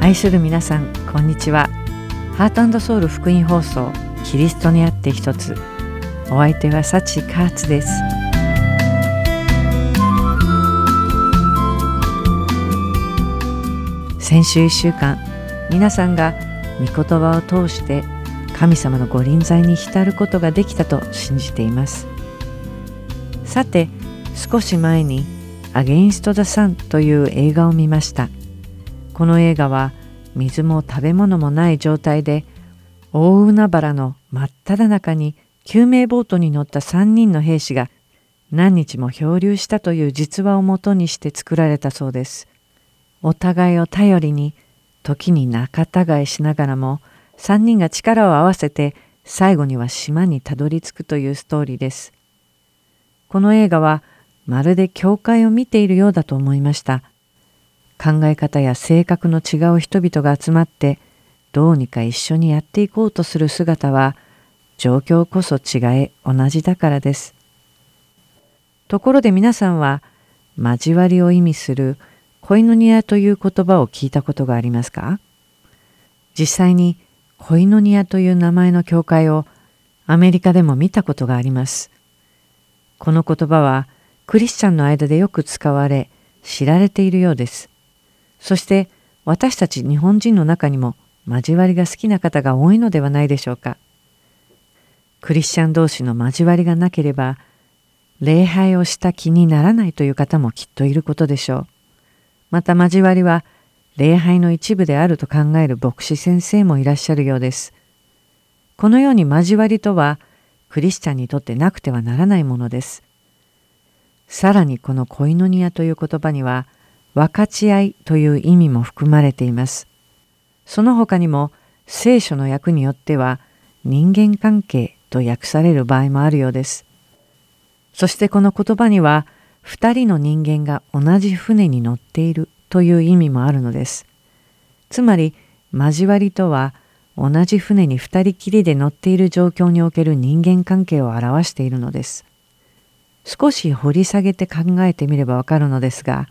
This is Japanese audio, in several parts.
愛する皆さんこんにちは。ハートソウル福音放送キリストにあって一つ。お相手はサチカーツです。先週1週間皆さんが御言葉を通して神様のご臨在に浸ることができたと信じています。さて少し前に「アゲインスト・ザ・サン」という映画を見ましたこの映画は水も食べ物もない状態で大海原の真っ只中に救命ボートに乗った3人の兵士が何日も漂流したという実話をもとにして作られたそうです。お互いを頼りに時に仲違いしながらも3人が力を合わせて最後には島にたどり着くというストーリーです。この映画はまるで教会を見ているようだと思いました。考え方や性格の違う人々が集まってどうにか一緒にやっていこうとする姿は状況こそ違え同じだからです。ところで皆さんは交わりを意味するコイノニアという言葉を聞いたことがありますか？実際にコイノニアという名前の教会をアメリカでも見たことがあります。この言葉はクリスチャンの間でよく使われ知られているようです。そして私たち日本人の中にも交わりが好きな方が多いのではないでしょうか。クリスチャン同士の交わりがなければ礼拝をした気にならないという方もきっといることでしょう。また交わりは礼拝の一部であると考える牧師先生もいらっしゃるようです。このように交わりとはクリスチャンにとってなくてはならないものです。さらにこのコイノニアという言葉には分かち合いという意味も含まれています。その他にも聖書の訳によっては人間関係と訳される場合もあるようです。そしてこの言葉には二人の人間が同じ船に乗っているという意味もあるのです。つまり交わりとは同じ船に二人きりで乗っている状況における人間関係を表しているのです。少し掘り下げて考えてみればわかるのですが、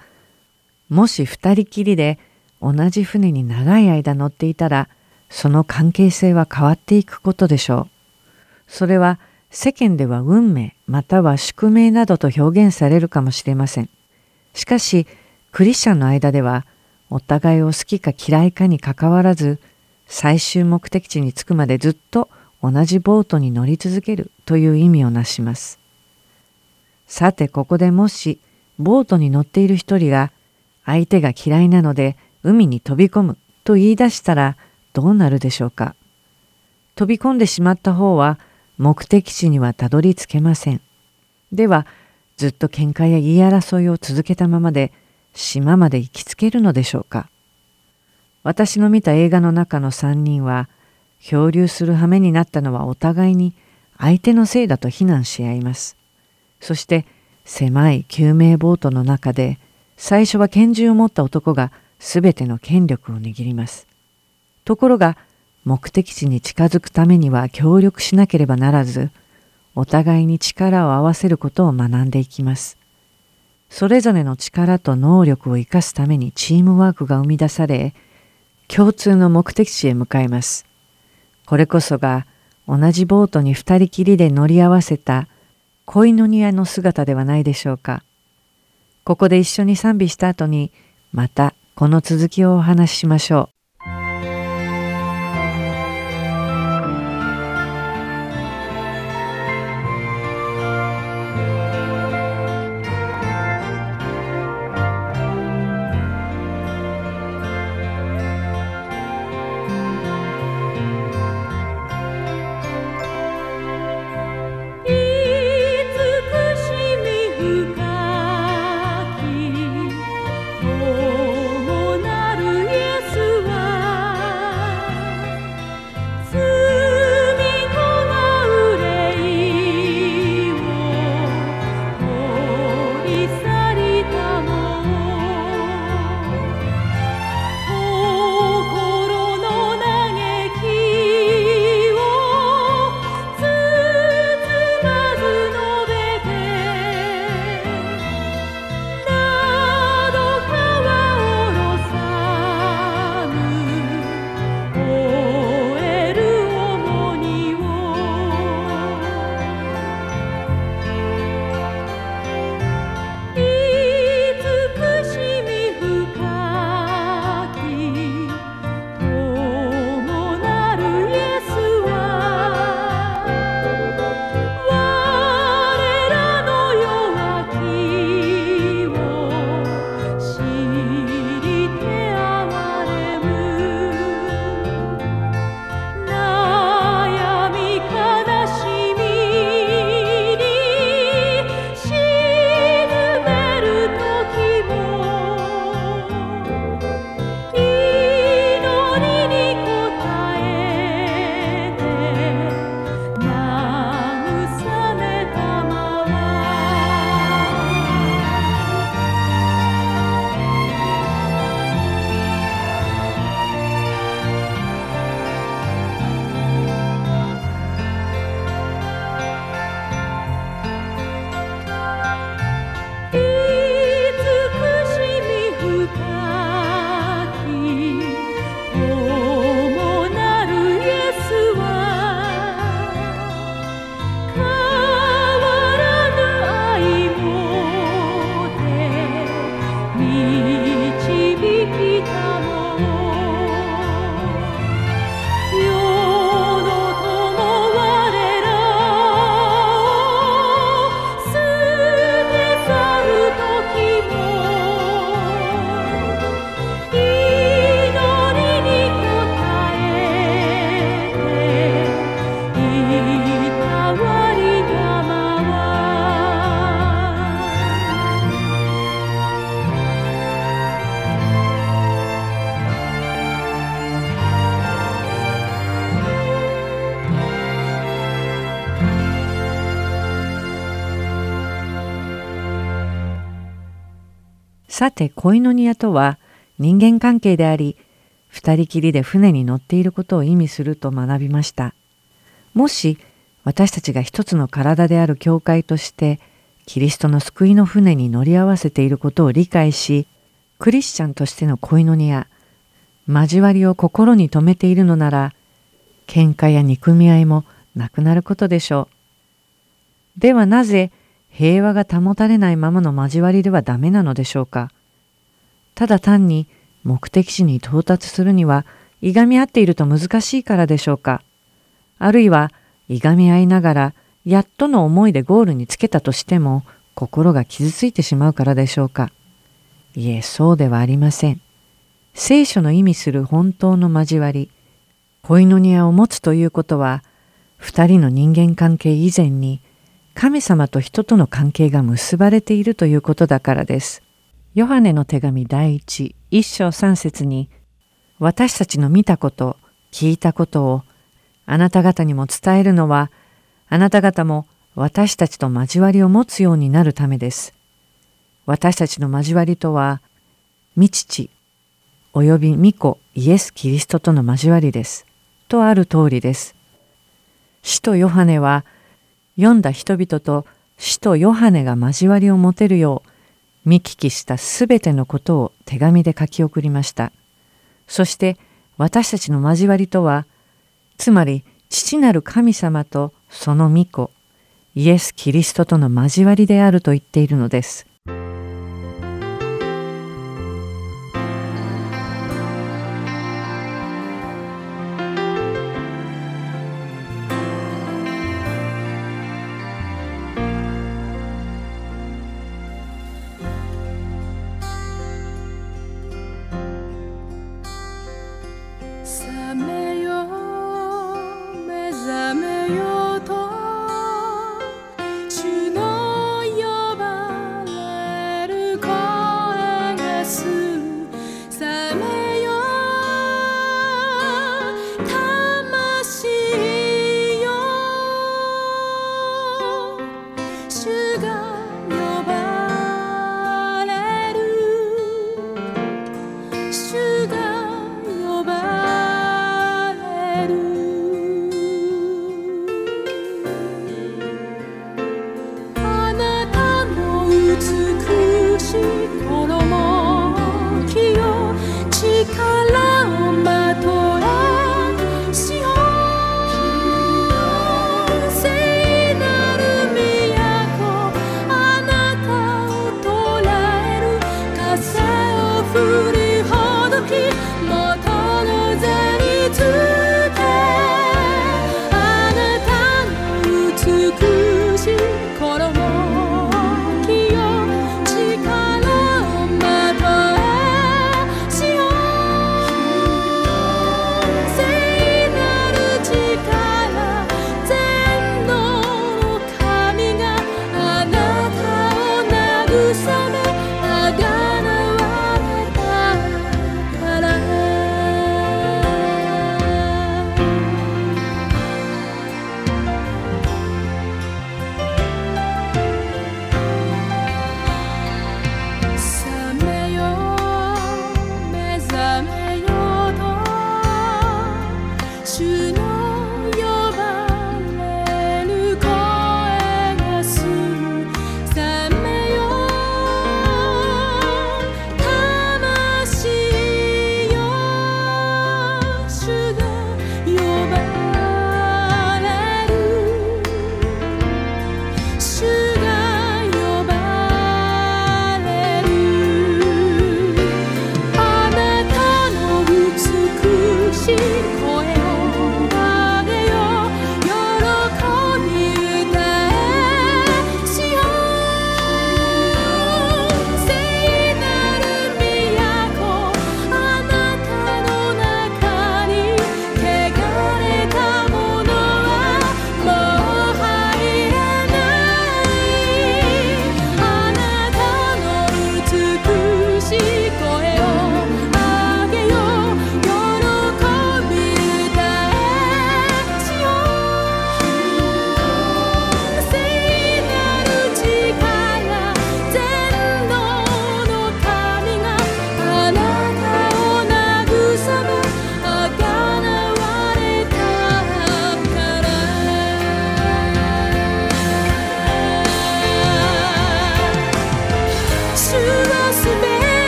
もし二人きりで同じ船に長い間乗っていたら、その関係性は変わっていくことでしょう。それは世間では運命または宿命などと表現されるかもしれません。しかし、クリスチャンの間では、お互いを好きか嫌いかにかかわらず、最終目的地に着くまでずっと同じボートに乗り続けるという意味をなします。さてここでもしボートに乗っている一人が相手が嫌いなので海に飛び込むと言い出したらどうなるでしょうか。飛び込んでしまった方は目的地にはたどり着けません。ではずっと喧嘩や言い争いを続けたままで島まで行きつけるのでしょうか。私の見た映画の中の3人は漂流する羽目になったのはお互いに相手のせいだと非難し合います。そして狭い救命ボートの中で最初は拳銃を持った男が全ての権力を握ります。ところが目的地に近づくためには協力しなければならずお互いに力を合わせることを学んでいきます。それぞれの力と能力を生かすためにチームワークが生み出され共通の目的地へ向かいます。これこそが同じボートに二人きりで乗り合わせた恋の庭の姿ではないでしょうか。ここで一緒に賛美した後にまたこの続きをお話ししましょう。さてコイノニアとは人間関係であり二人きりで船に乗っていることを意味すると学びました。もし私たちが一つの体である教会としてキリストの救いの船に乗り合わせていることを理解しクリスチャンとしての恋のニや交わりを心に留めているのなら喧嘩や憎み合いもなくなることでしょう。ではなぜ平和が保たれないままの交わりではダメなのでしょうか？ただ単に目的地に到達するにはいがみ合っていると難しいからでしょうか？あるいはいがみ合いながらやっとの思いでゴールにつけたとしても心が傷ついてしまうからでしょうか？いえ、そうではありません。聖書の意味する本当の交わり、恋の庭を持つということは、二人の人間関係以前に神様と人との関係が結ばれているということだからです。ヨハネの手紙第一、一章三節に、私たちの見たこと、聞いたことをあなた方にも伝えるのは、あなた方も私たちと交わりを持つようになるためです。私たちの交わりとは、未父、および御子イエス・キリストとの交わりです。とある通りです。使徒ヨハネは、読んだ人々と死とヨハネが交わりを持てるよう、見聞きしたすべてのことを手紙で書き送りました。そして私たちの交わりとは、つまり父なる神様とその御子イエス・キリストとの交わりであると言っているのです。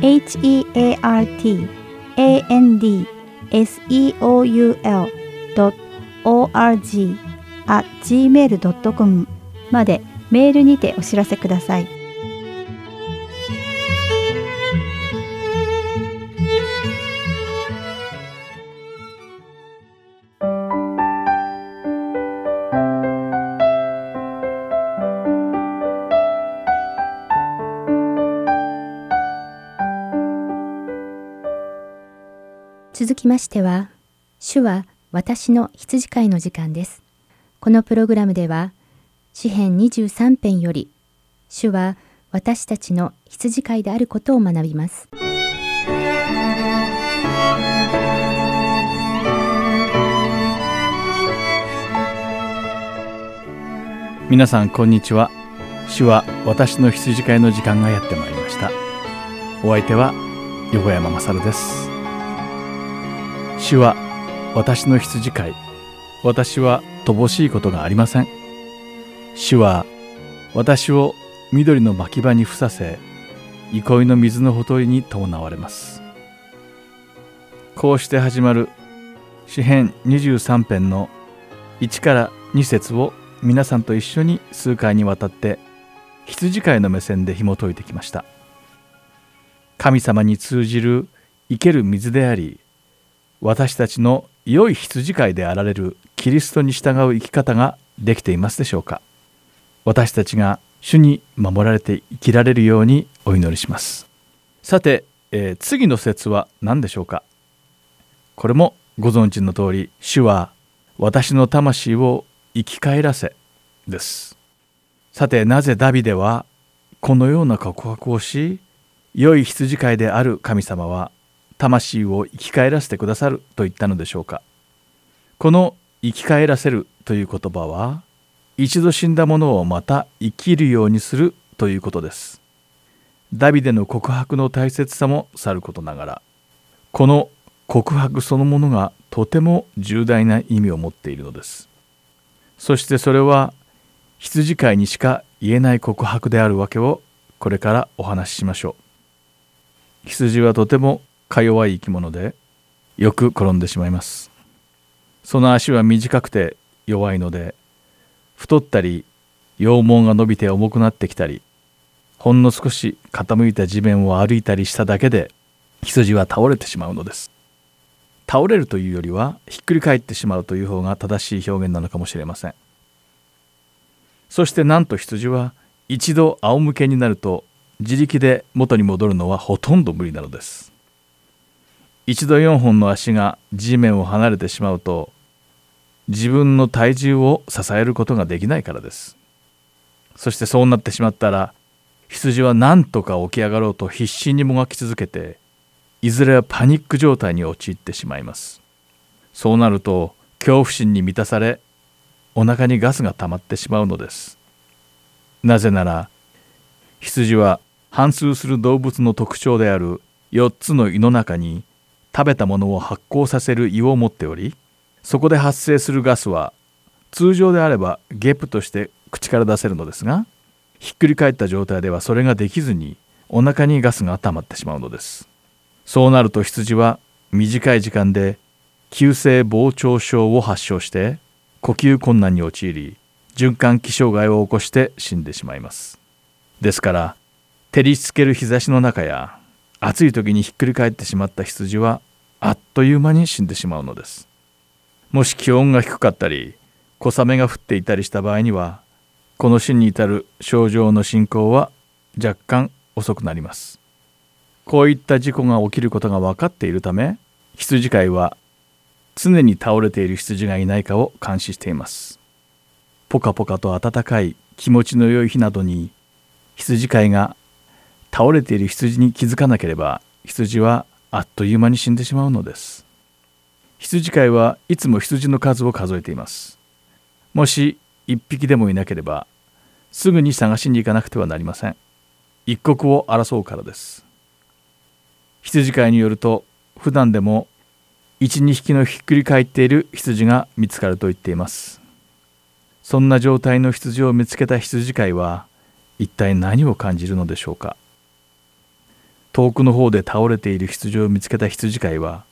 h-e-a-r-t-a-n-d-s-e-o-u-l.org.org.gmail.com までメールにてお知らせください。続きましては、主は私の羊飼いの時間です。このプログラムでは、詩編23編より、主は私たちの羊飼いであることを学びます。皆さんこんにちは。主は私の羊飼いの時間がやってまいりました。お相手は横山勝です。主は私の羊飼い。私は乏しいことがありません。主は私を緑の牧場にふさせ、憩いの水のほとりに伴われます。こうして始まる詩編23編の1から2節を皆さんと一緒に数回にわたって羊飼いの目線で紐解いてきました。神様に通じる生ける水であり、私たちの良い羊飼いであられるキリストに従う生き方ができていますでしょうか？私たちが主に守られて生きられるようにお祈りします。さて、えー、次の説は何でしょうか？これもご存知の通り主は私の魂を生き返らせです。さてなぜダビデはこのような告白をし良い羊飼いである神様は魂を生き返らせてくださると言ったのでしょうか。この生き返らせるという言葉は一度死んだものをまた生きるようにするということです。ダビデの告白の大切さもさることながらこの告白そのものがとても重大な意味を持っているのです。そしてそれは羊飼いにしか言えない告白であるわけをこれからお話ししましょう。羊はとてもか弱い生き物でよく転んでしまいます。その足は短くて弱いので太ったり羊毛が伸びて重くなってきたりほんの少し傾いた地面を歩いたりしただけで羊は倒れてしまうのです。倒れるというよりはひっくり返ってしまうという方が正しい表現なのかもしれません。そしてなんと羊は一度仰向けになると自力で元に戻るのはほとんど無理なのです。一度4本の足が地面を離れてしまうと自分の体重を支えることができないからです。そしてそうなってしまったら羊は何とか起き上がろうと必死にもがき続けていずれはパニック状態に陥ってしまいます。そうなると恐怖心に満たされお腹にガスが溜まってしまうのです。なぜなら羊は反数する動物の特徴である4つの胃の中に食べたものを発酵させる胃を持っておりそこで発生するガスは通常であればゲップとして口から出せるのですがひっくり返った状態ではそれができずにお腹にガスが溜まってしまうのです。そうなると羊は短い時間で急性膨張症を発症して呼吸困難に陥り循環器障害を起こして死んでしまいます。ですから照りつける日差しの中や暑い時にひっくり返ってしまった羊はあっという間に死んでしまうのです。もし気温が低かったり小雨が降っていたりした場合にはこの死に至る症状の進行は若干遅くなります。こういった事故が起きることが分かっているため羊飼いは常に倒れている羊がいないかを監視しています。ポカポカと暖かい気持ちの良い日などに羊飼いが倒れている羊に気づかなければ羊はあっという間に死んでしまうのです。羊飼いはいつも羊の数を数えています。もし一匹でもいなければすぐに探しに行かなくてはなりません。一刻を争うからです。羊飼いによると普段でも12匹のひっくり返っている羊が見つかると言っています。そんな状態の羊を見つけた羊飼いは一体何を感じるのでしょうか。遠くの方で倒れている羊を見つけた羊飼いは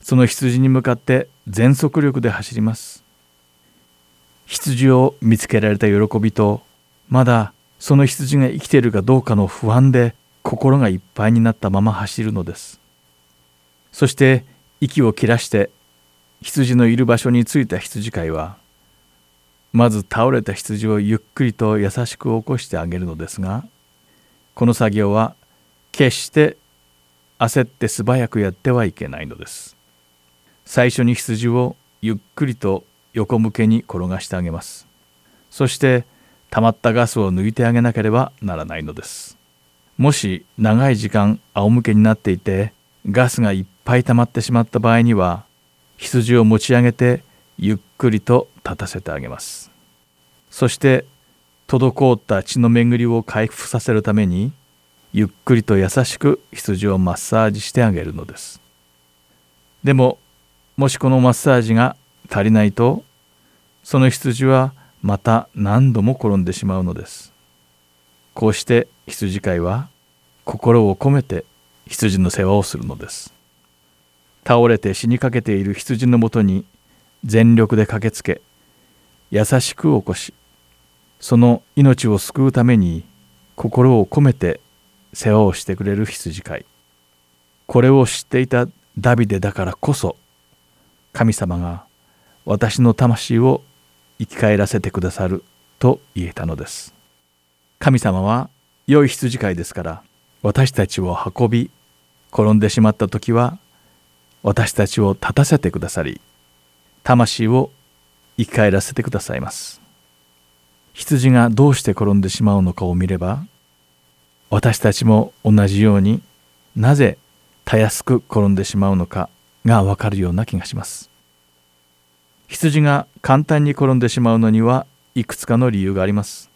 その羊に向かって全速力で走ります。羊を見つけられた喜びとまだその羊が生きているかどうかの不安で心がいっぱいになったまま走るのです。そして息を切らして羊のいる場所に着いた羊飼いはまず倒れた羊をゆっくりと優しく起こしてあげるのですがこの作業は決して焦って素早くやってはいけないのです。最初に羊をゆっくりと横向けに転がしてあげます。そして溜まったガスを抜いてあげなければならないのです。もし長い時間仰向けになっていてガスがいっぱい溜まってしまった場合には羊を持ち上げてゆっくりと立たせてあげます。そして滞った血の巡りを回復させるためにゆっくりと優しく羊をマッサージしてあげるのです。でももしこのマッサージが足りないとその羊はまた何度も転んでしまうのです。こうして羊飼いは心を込めて羊の世話をするのです。倒れて死にかけている羊のもとに全力で駆けつけ優しく起こしその命を救うために心を込めて世話をしてくれる羊飼い。これを知っていたダビデだからこそ神様が私の魂を生き返らせてくださると言えたのです。神様は良い羊飼いですから私たちを運び転んでしまった時は私たちを立たせてくださり魂を生き返らせてくださいます。羊がどうして転んでしまうのかを見れば私たちも同じようになぜたやすく転んでしまうのかがわかるような気がします。羊が簡単に転んでしまうのにはいくつかの理由があります。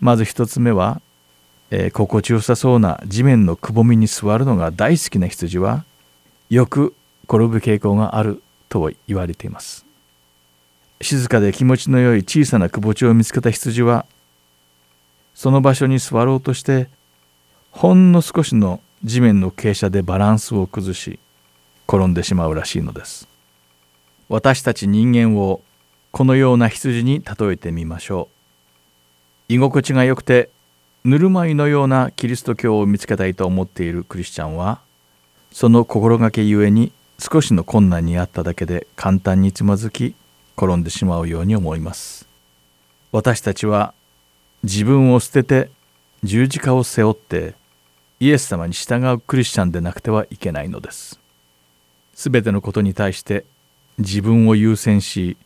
まず一つ目は、えー、心地よさそうな地面のくぼみに座るのが大好きな羊はよく転ぶ傾向があると言われています。静かで気持ちの良い小さなくぼ地を見つけた羊はその場所に座ろうとしてほんの少しの地面の傾斜でバランスを崩し転んでしまうらしいのです。私たち人間をこのような羊に例えてみましょう。居心地が良くてぬるま湯のようなキリスト教を見つけたいと思っているクリスチャンはその心がけゆえに少しの困難にあっただけで簡単につまずき転んでしまうように思います。私たちは自分を捨てて十字架を背負ってイエス様に従うクリスチャンでなくてはいけないのです。すべてのことに対して自分を優先し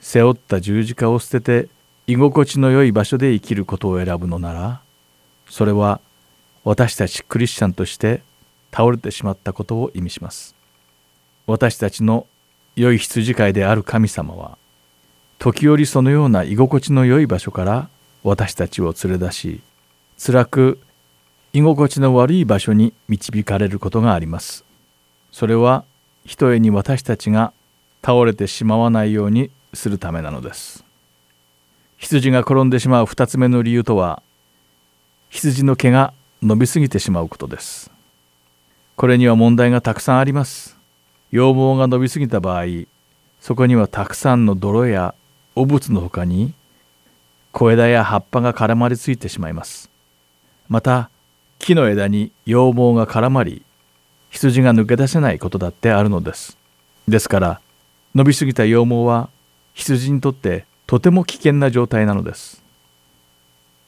背負った十字架を捨てて居心地の良い場所で生きることを選ぶのならそれは私たちクリスチャンとして倒れてしまったことを意味します。私たちの良い羊飼いである神様は時折そのような居心地の良い場所から私たちを連れ出し辛く居心地の悪い場所に導かれることがあります。それはひとえに私たちが倒れてしまわないようにするためなのです。羊が転んでしまう2つ目の理由とは羊の毛が伸びすぎてしまうことです。これには問題がたくさんあります。羊毛が伸びすぎた場合そこにはたくさんの泥や汚物の他に小枝や葉っぱが絡まりついてしまいます。また木の枝に羊毛が絡まり羊が抜け出せないことだってあるのです。ですから伸びすぎた羊毛は羊にとってとても危険な状態なのです。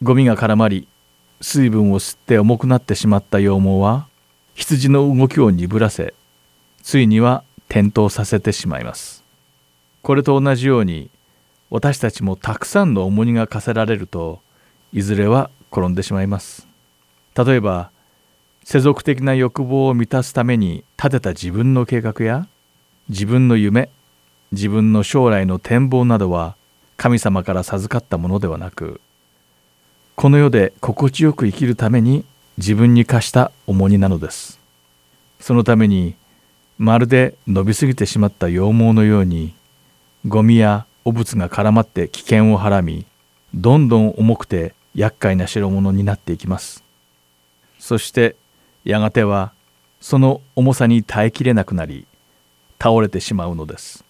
ゴミが絡まり水分を吸って重くなってしまった羊毛は羊の動きを鈍らせついには転倒させてしまいます。これと同じように私たちもたくさんの重荷が課せられるといずれは転んでしまいます。例えば世俗的な欲望を満たすために立てた自分の計画や自分の夢自分の将来の展望などは神様から授かったものではなくこの世で心地よく生きるために自分に課した重荷なのです。そのためにまるで伸びすぎてしまった羊毛のようにゴミや汚物が絡まって危険をはらみどんどん重くて厄介な代物になっていきます。そしてやがてはその重さに耐えきれなくなり倒れてしまうのです。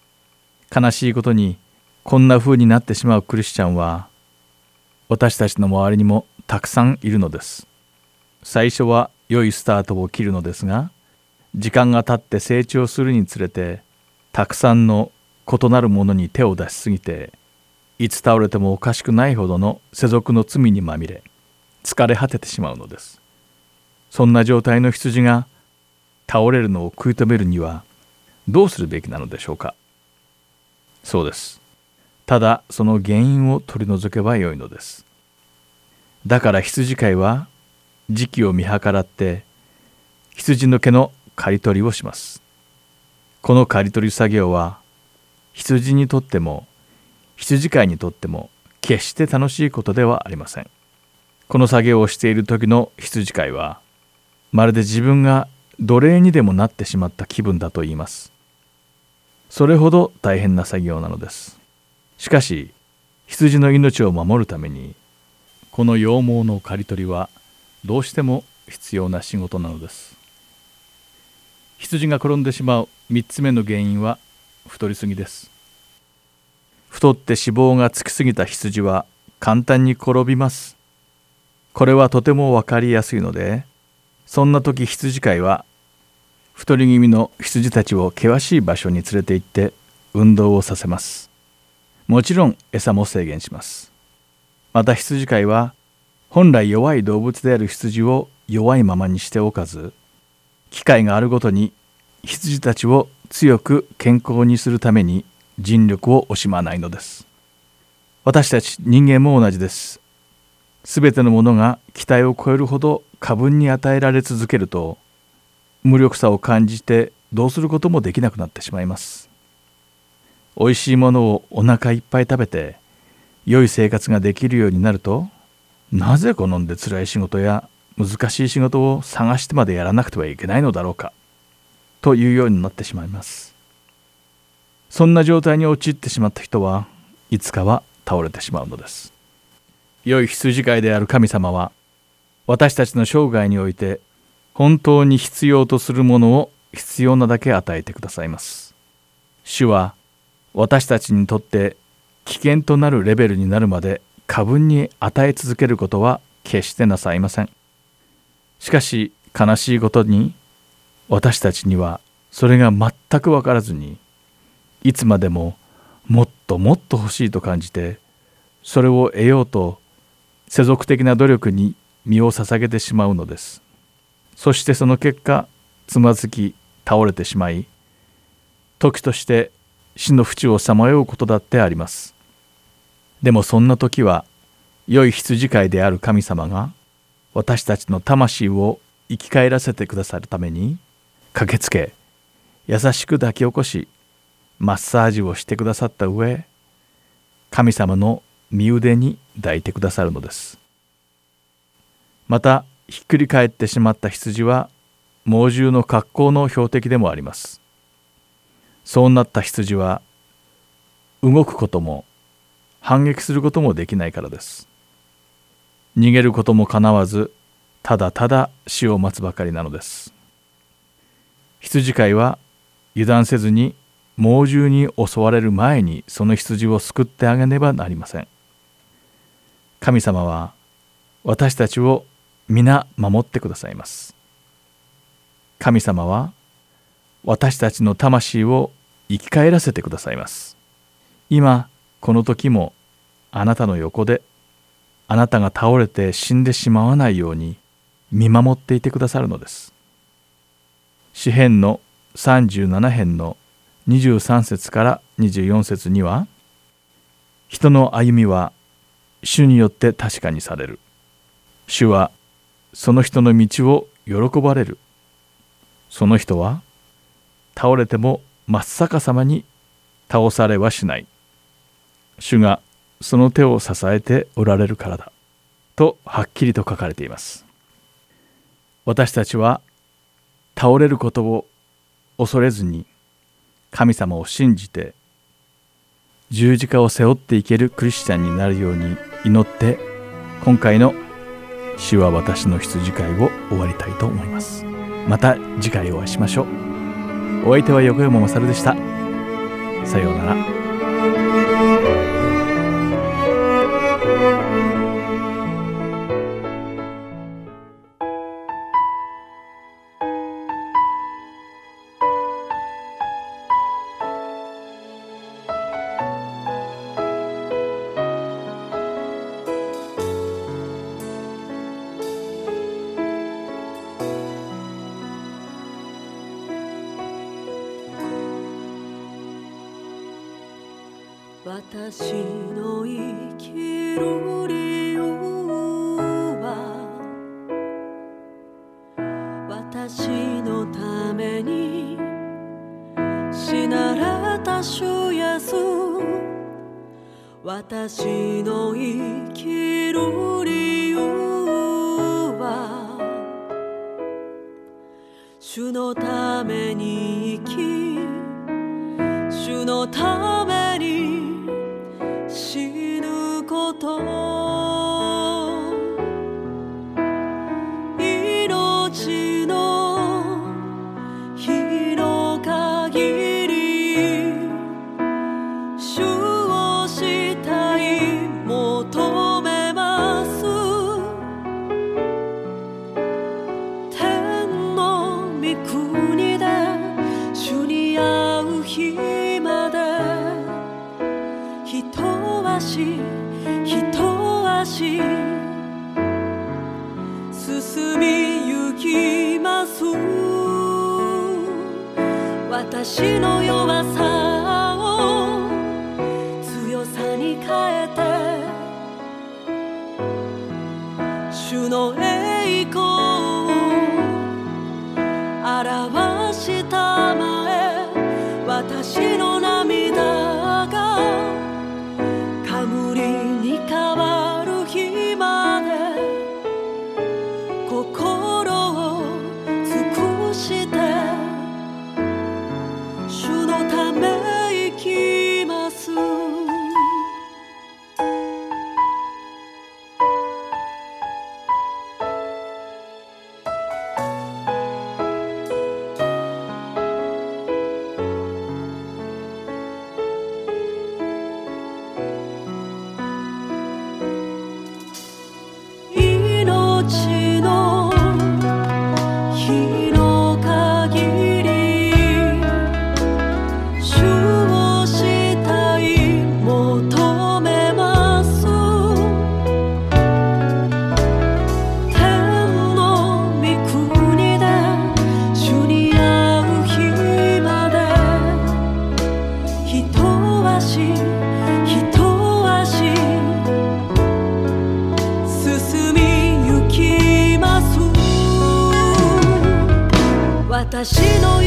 悲しいことにこんな風になってしまうクリスチャンは私たちの周りにもたくさんいるのです。最初は良いスタートを切るのですが時間が経って成長するにつれてたくさんの異なるものに手を出しすぎていつ倒れてもおかしくないほどの世俗の罪にまみれ疲れ果ててしまうのです。そんな状態の羊が倒れるのを食い止めるにはどうするべきなのでしょうか。そうです。ただその原因を取り除けばよいのです。だから羊飼いは時期を見計らって羊の毛の刈り取りをします。この刈り取り作業は羊にとっても羊飼いにとっても決して楽しいことではありません。この作業をしている時の羊飼いはまるで自分が奴隷にでもなってしまった気分だと言います。それほど大変な作業なのです。しかし羊の命を守るためにこの羊毛の刈り取りはどうしても必要な仕事なのです。羊が転んでしまう3つ目の原因は太りすぎです。太って脂肪がつきすぎた羊は簡単に転びます。これはとても分かりやすいのでそんな時羊飼いは太り気味の羊たちを険しい場所に連れて行って運動をさせます。もちろん餌も制限します。また羊飼いは本来弱い動物である羊を弱いままにしておかず機会があるごとに羊たちを強く健康にするために尽力を惜しまないのです。私たち人間も同じです。すべてのものが期待を超えるほど過分に与えられ続けると無力さを感じてどうすることもできなくなってしまいます。美味しいものをお腹いっぱい食べて良い生活ができるようになるとなぜ好んで辛い仕事や難しい仕事を探してまでやらなくてはいけないのだろうか。というようになってしまいます。そんな状態に陥ってしまった人はいつかは倒れてしまうのです。良い羊飼いである神様は私たちの生涯において本当に必要とするものを必要なだけ与えてくださいます。主は私たちにとって危険となるレベルになるまで過分に与え続けることは決してなさいません。しかし悲しいことに私たちにはそれが全く分からずにいつまでももっともっと欲しいと感じてそれを得ようと世俗的な努力に身を捧げてしまうのです。そしてその結果つまずき倒れてしまい時として死の淵をさまようことだってあります。でもそんな時は良い羊飼いである神様が私たちの魂を生き返らせてくださるために駆けつけ優しく抱き起こしマッサージをしてくださった上神様の身腕に抱いてくださるのです。またひっくり返ってしまった羊は猛獣の格好の標的でもあります。そうなった羊は動くことも反撃することもできないからです。逃げることもかなわずただただ死を待つばかりなのです。羊飼いは油断せずに猛獣に襲われる前にその羊を救ってあげねばなりません。神様は私たちを皆守ってくださいます。神様は私たちの魂を生き返らせてくださいます。今この時もあなたの横であなたが倒れて死んでしまわないように見守っていてくださるのです。詩編の37編の23節から24節には人の歩みは主によって確かにされる。主はその人の道を喜ばれる。その人は倒れても真っ逆さまに倒されはしない。主がその手を支えておられるからだ。とはっきりと書かれています。私たちは倒れることを恐れずに神様を信じて十字架を背負っていけるクリスチャンになるように祈って今回の「主は私の羊飼い」を終わりたいと思います。また次回お会いしましょう。お相手は横山勝でした。さようなら。私の生きる理由は私のために死なれた主イエス私の生きる理由は主のために生き主のために進みゆきます。私の弱さを強さに変えて主の栄私の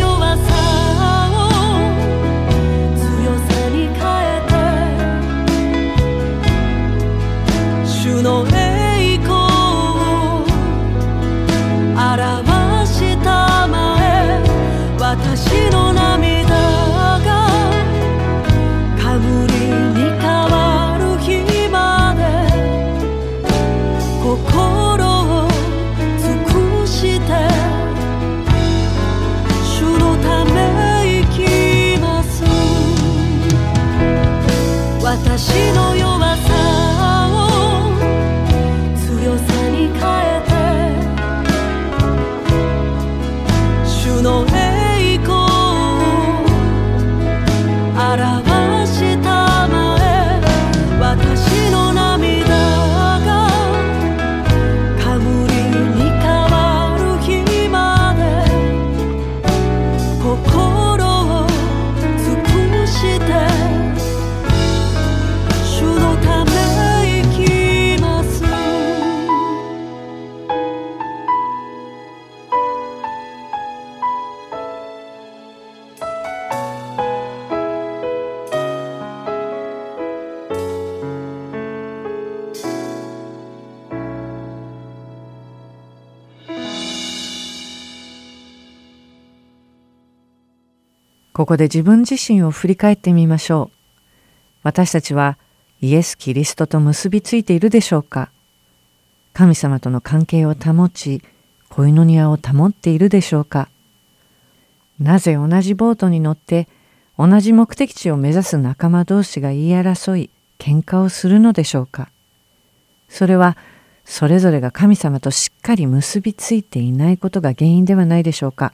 ここで自分自身を振り返ってみましょう。私たちはイエス・キリストと結びついているでしょうか？神様との関係を保ち、恋の庭を保っているでしょうか？なぜ同じボートに乗って同じ目的地を目指す仲間同士が言い争い喧嘩をするのでしょうか？それはそれぞれが神様としっかり結びついていないことが原因ではないでしょうか？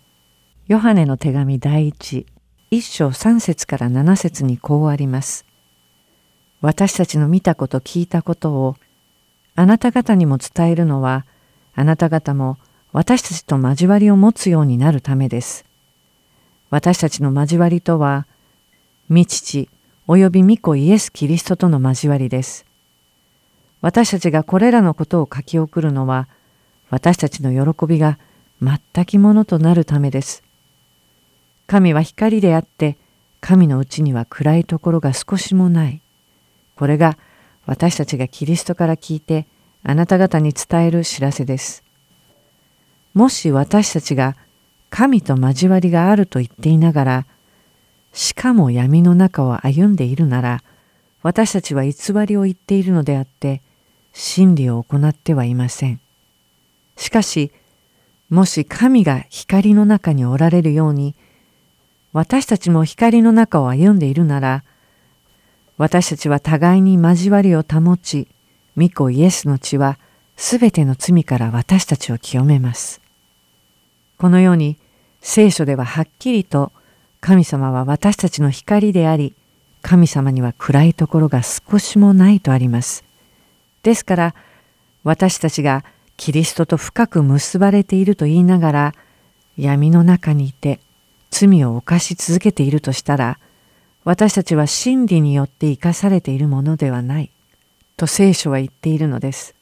ヨハネの手紙第一。一章三節から七節にこうあります。私たちの見たこと聞いたことをあなた方にも伝えるのはあなた方も私たちと交わりを持つようになるためです。私たちの交わりとは、御父及び御子イエス・キリストとの交わりです。私たちがこれらのことを書き送るのは、私たちの喜びが全きものとなるためです。神は光であって、神のうちには暗いところが少しもない。これが私たちがキリストから聞いてあなた方に伝える知らせです。もし私たちが神と交わりがあると言っていながら、しかも闇の中を歩んでいるなら、私たちは偽りを言っているのであって、真理を行ってはいません。しかし、もし神が光の中におられるように、私たちも光の中を歩んでいるなら、私たちは互いに交わりを保ち、御子イエスの血はすべての罪から私たちを清めます。このように聖書でははっきりと神様は私たちの光であり、神様には暗いところが少しもないとあります。ですから私たちがキリストと深く結ばれていると言いながら闇の中にいて罪を犯し続けているとしたら、私たちは真理によって生かされているものではない、と聖書は言っているのです。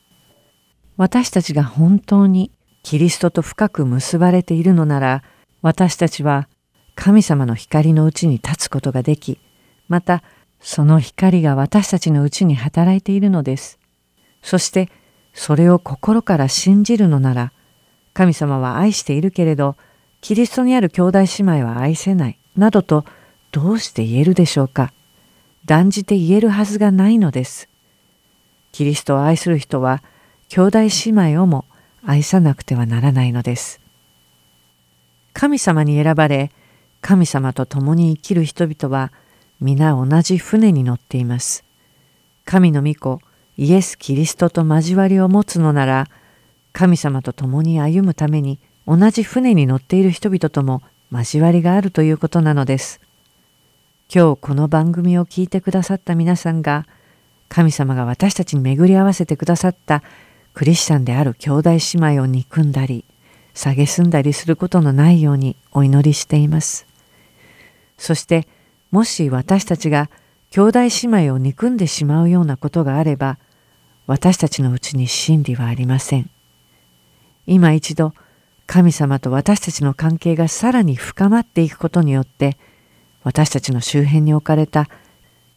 私たちが本当にキリストと深く結ばれているのなら、私たちは神様の光のうちに立つことができ、またその光が私たちのうちに働いているのです。そしてそれを心から信じるのなら、神様は愛しているけれど、キリストにある兄弟姉妹は愛せないなどとどうして言えるでしょうか？断じて言えるはずがないのです。キリストを愛する人は兄弟姉妹をも愛さなくてはならないのです。神様に選ばれ神様と共に生きる人々は皆同じ船に乗っています。神の御子イエス・キリストと交わりを持つのなら神様と共に歩むために同じ船に乗っている人々とも交わりがあるということなのです。今日この番組を聞いてくださった皆さんが神様が私たちに巡り合わせてくださったクリスチャンである兄弟姉妹を憎んだり蔑んだりすることのないようにお祈りしています。そしてもし私たちが兄弟姉妹を憎んでしまうようなことがあれば私たちのうちに真理はありません。今一度神様と私たちの関係がさらに深まっていくことによって私たちの周辺に置かれた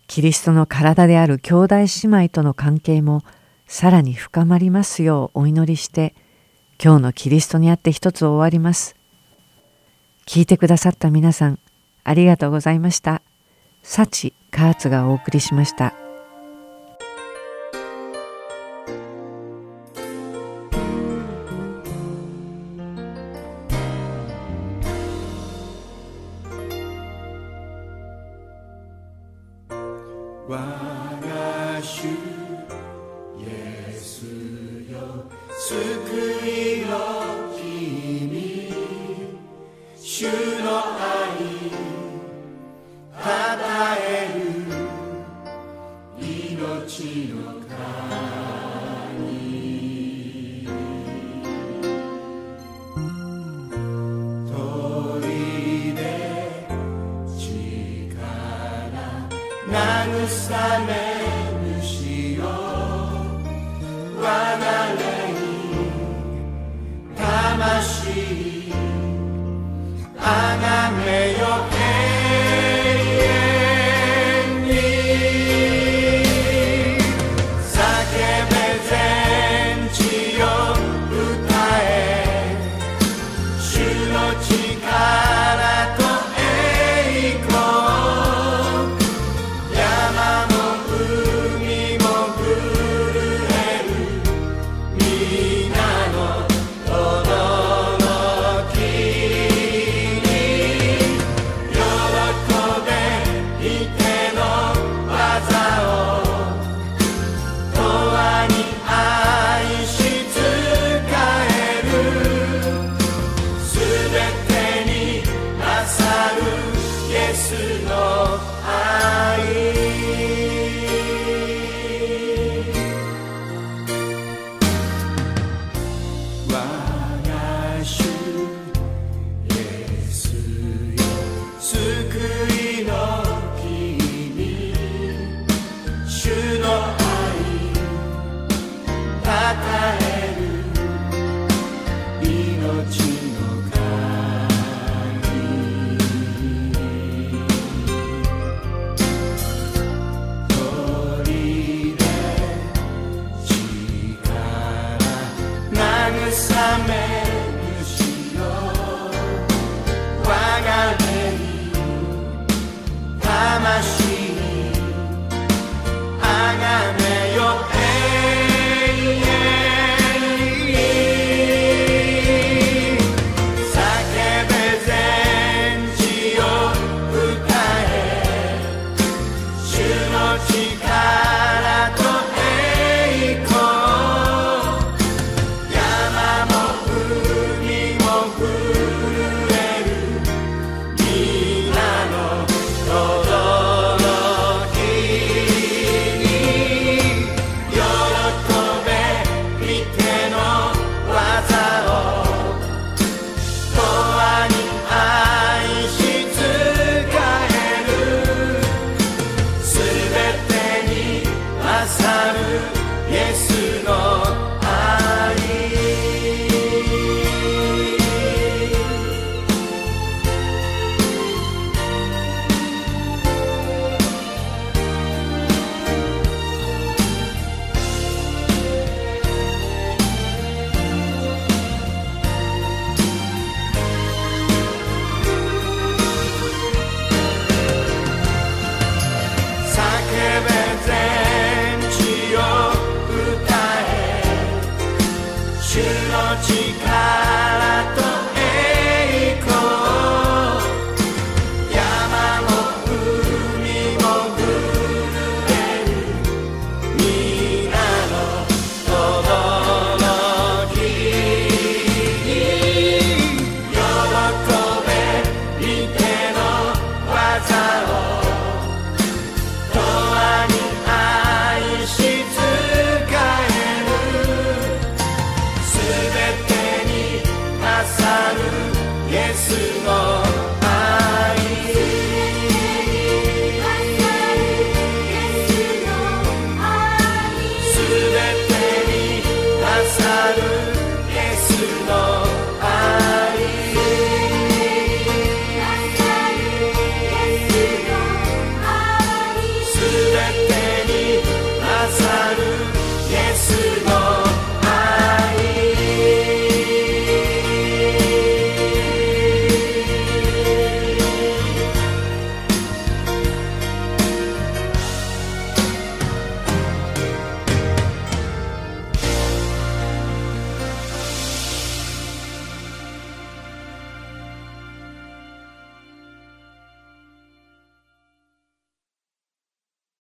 キリストの体である兄弟姉妹との関係もさらに深まりますようお祈りして今日のキリストにあって一つ終わります。聞いてくださった皆さんありがとうございました。サチ・カーツがお送りしました。